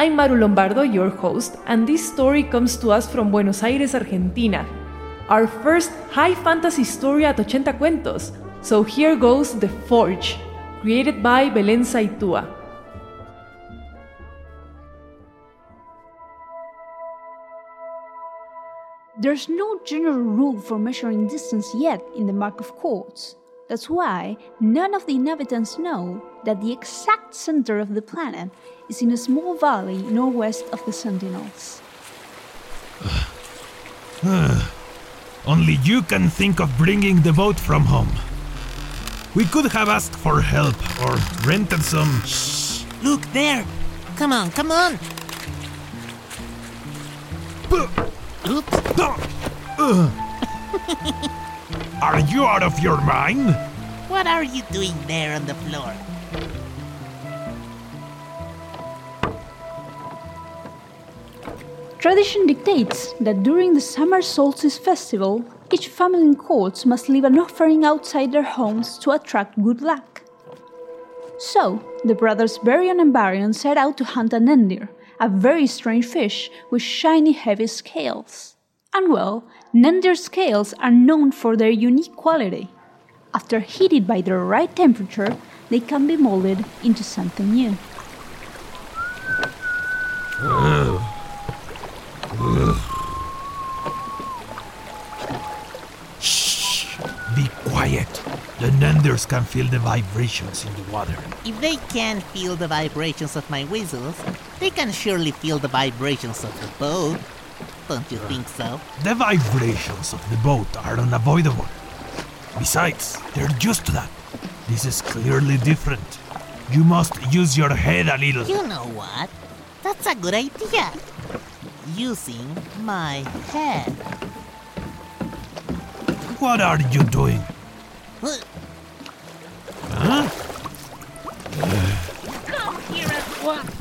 I'm Maru Lombardo, your host, and this story comes to us from Buenos Aires, Argentina. Our first high fantasy story at 80 Cuentos. So here goes The Forge, created by Belén Saitua. There's no general rule for measuring distance yet in the Mark of codes. That's why none of the inhabitants know that the exact center of the planet is in a small valley northwest of the Sentinels. Only you can think of bringing the boat from home. We could have asked for help or rented some. Shh! Look there! Come on, come on! Oops! Are you out of your mind? What are you doing there on the floor? Tradition dictates that during the summer solstice festival, each family in courts must leave an offering outside their homes to attract good luck. So, the brothers Barion and Barion set out to hunt an endir, a very strange fish with shiny heavy scales. And well, Nendir scales are known for their unique quality. After heated by the right temperature, they can be molded into something new. Shh! Be quiet. The Nenders can feel the vibrations in the water. If they can feel the vibrations of my whistles, they can surely feel the vibrations of the boat. Don't you think so? The vibrations of the boat are unavoidable. Besides, they're used to that. This is clearly different. You must use your head a little. You know what? That's a good idea. Using my head. What are you doing? Huh? Huh? Come here at once.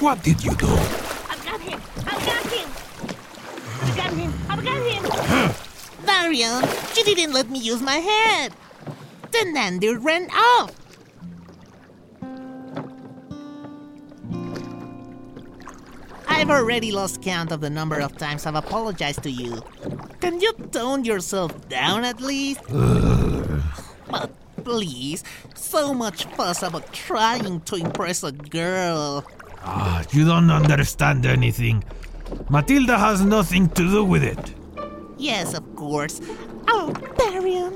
What did you do? I've got him! I've got him! I've got him! I've got him! Darian, you didn't let me use my head! The Nandir ran off! I've already lost count of the number of times I've apologized to you. Can you tone yourself down at least? but please, so much fuss about trying to impress a girl. Ah, you don't understand anything. Matilda has nothing to do with it. Yes, of course. Oh, Darian!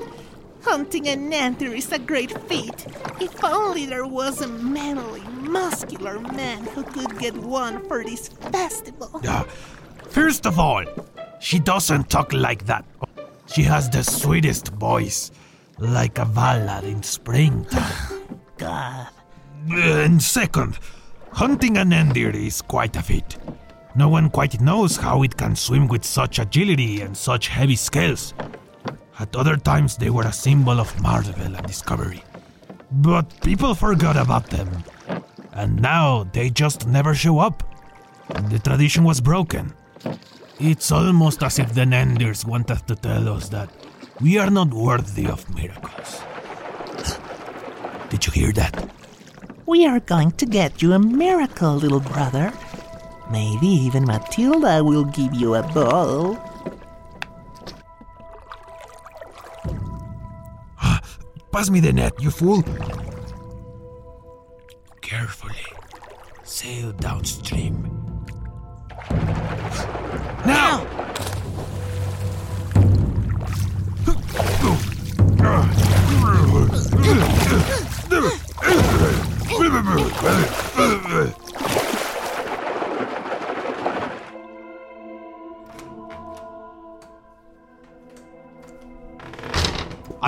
Hunting a nanter is a great feat. If only there was a manly, muscular man who could get one for this festival. Uh, first of all, she doesn't talk like that. She has the sweetest voice, like a ballad in springtime. God. And second, hunting an endir is quite a feat. No one quite knows how it can swim with such agility and such heavy scales. At other times, they were a symbol of marvel and discovery. But people forgot about them. And now they just never show up. The tradition was broken. It's almost as if the Nendirs wanted to tell us that we are not worthy of miracles. Did you hear that? We are going to get you a miracle, little brother. Maybe even Matilda will give you a ball. Ah, pass me the net, you fool! Carefully. sail downstream.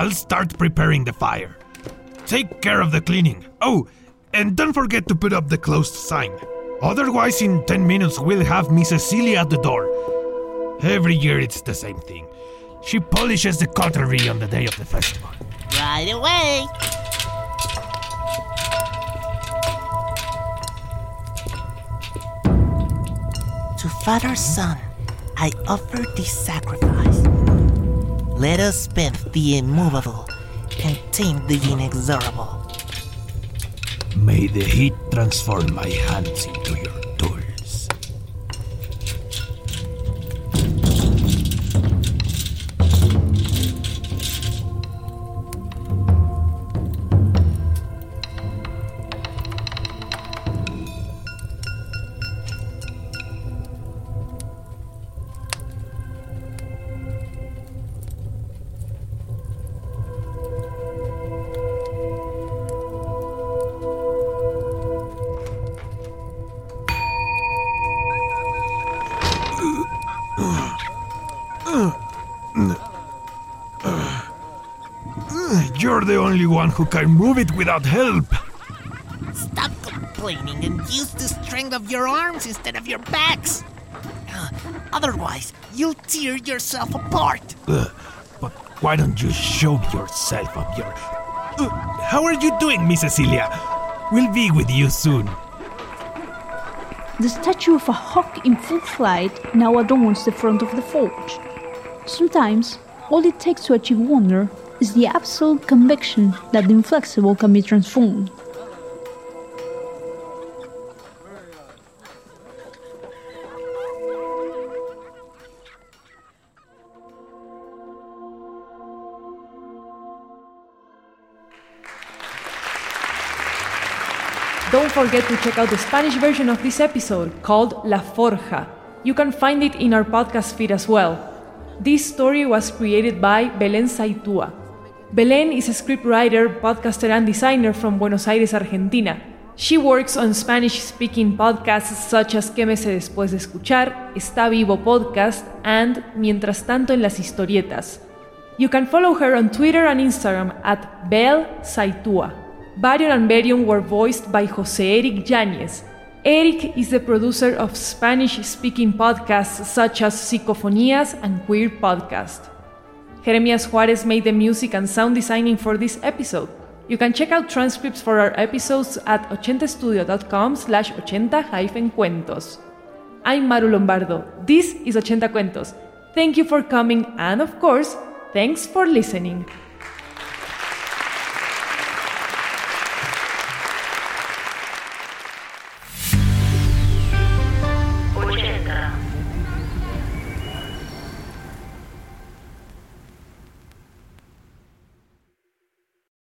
I'll start preparing the fire. Take care of the cleaning. Oh, and don't forget to put up the closed sign. Otherwise, in 10 minutes, we'll have Miss Cecilia at the door. Every year, it's the same thing. She polishes the cutlery on the day of the festival. Right away! To Father Son, I offer this sacrifice. Let us spend the immovable and tame the inexorable. May the heat transform my hands into your You're the only one who can move it without help. Stop complaining and use the strength of your arms instead of your backs. Uh, Otherwise, you'll tear yourself apart. Ugh, but why don't you show yourself up here? Uh, how are you doing, Miss Cecilia? We'll be with you soon. The statue of a hawk in full flight now adorns the front of the forge. Sometimes, all it takes to achieve wonder is the absolute conviction that the inflexible can be transformed. Don't forget to check out the Spanish version of this episode called La Forja. You can find it in our podcast feed as well. This story was created by Belén Saitua. Belén is a scriptwriter, podcaster, and designer from Buenos Aires, Argentina. She works on Spanish speaking podcasts such as Que Quémese después de escuchar, Está Vivo Podcast, and Mientras tanto en las historietas. You can follow her on Twitter and Instagram at Bel Saitua. Varion and Berion were voiced by Jose Eric Yáñez. Eric is the producer of Spanish speaking podcasts such as Psicofonías and Queer Podcast. Jeremias Juarez made the music and sound designing for this episode. You can check out transcripts for our episodes at 80studio.com slash 80-cuentos. I'm Maru Lombardo. This is 80 Cuentos. Thank you for coming and, of course, thanks for listening.